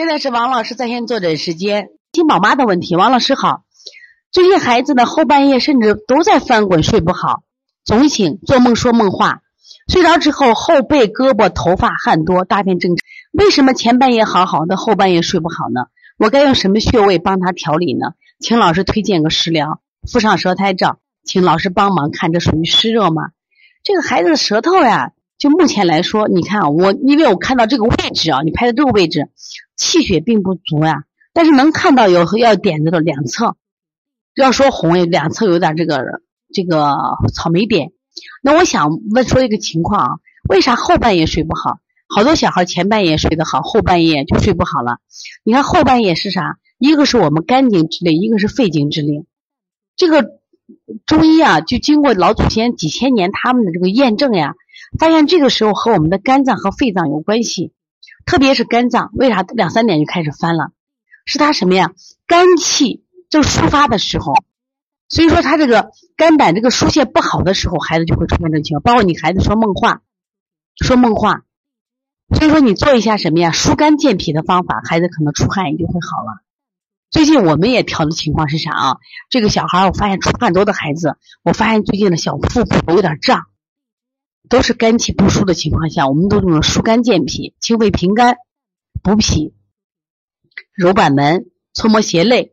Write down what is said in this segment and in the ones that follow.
现在是王老师在线坐诊时间，听宝妈的问题。王老师好，最近孩子呢后半夜甚至都在翻滚，睡不好，总醒，做梦说梦话，睡着之后后背、胳膊、头发汗多，大便正常。为什么前半夜好好的，后半夜睡不好呢？我该用什么穴位帮他调理呢？请老师推荐个食疗。附上舌苔照，请老师帮忙看，这属于湿热吗？这个孩子的舌头呀。就目前来说，你看啊，我因为我看到这个位置啊，你拍的这个位置，气血并不足呀。但是能看到有要点子的两侧，要说红，两侧有点这个这个草莓点。那我想问说一个情况啊，为啥后半夜睡不好？好多小孩前半夜睡得好，后半夜就睡不好了。你看后半夜是啥？一个是我们肝经之令，一个是肺经之令。这个中医啊，就经过老祖先几千年他们的这个验证呀。发现这个时候和我们的肝脏和肺脏有关系，特别是肝脏，为啥两三点就开始翻了？是它什么呀？肝气正抒发的时候，所以说他这个肝胆这个疏泄不好的时候，孩子就会出现这个情况。包括你孩子说梦话，说梦话，所以说你做一下什么呀？疏肝健脾的方法，孩子可能出汗也就会好了。最近我们也调的情况是啥啊？这个小孩我发现出汗多的孩子，我发现最近的小腹部有点胀。都是肝气不舒的情况下，我们都用了疏肝健脾、清肺平肝、补脾、揉板门、搓摩胁肋、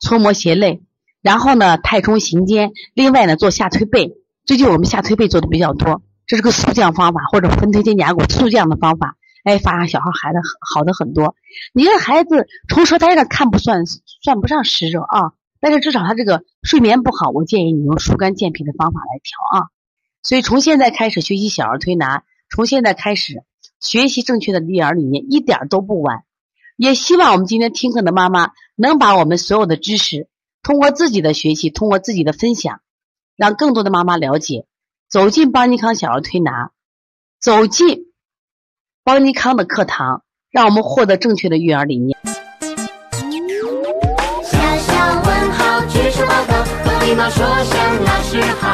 搓摩胁肋，然后呢太冲行间，另外呢做下推背。最近我们下推背做的比较多，这是个速降方法或者分推肩胛骨速降的方法。哎，发现小孩孩子好的很多。你这孩子从舌苔上看不算算不上湿热啊，但是至少他这个睡眠不好，我建议你用疏肝健脾的方法来调啊。所以，从现在开始学习小儿推拿，从现在开始学习正确的育儿理念，一点都不晚。也希望我们今天听课的妈妈能把我们所有的知识，通过自己的学习，通过自己的分享，让更多的妈妈了解，走进邦尼康小儿推拿，走进邦尼康的课堂，让我们获得正确的育儿理念。小小问号，举手报告，和礼貌说声老师好。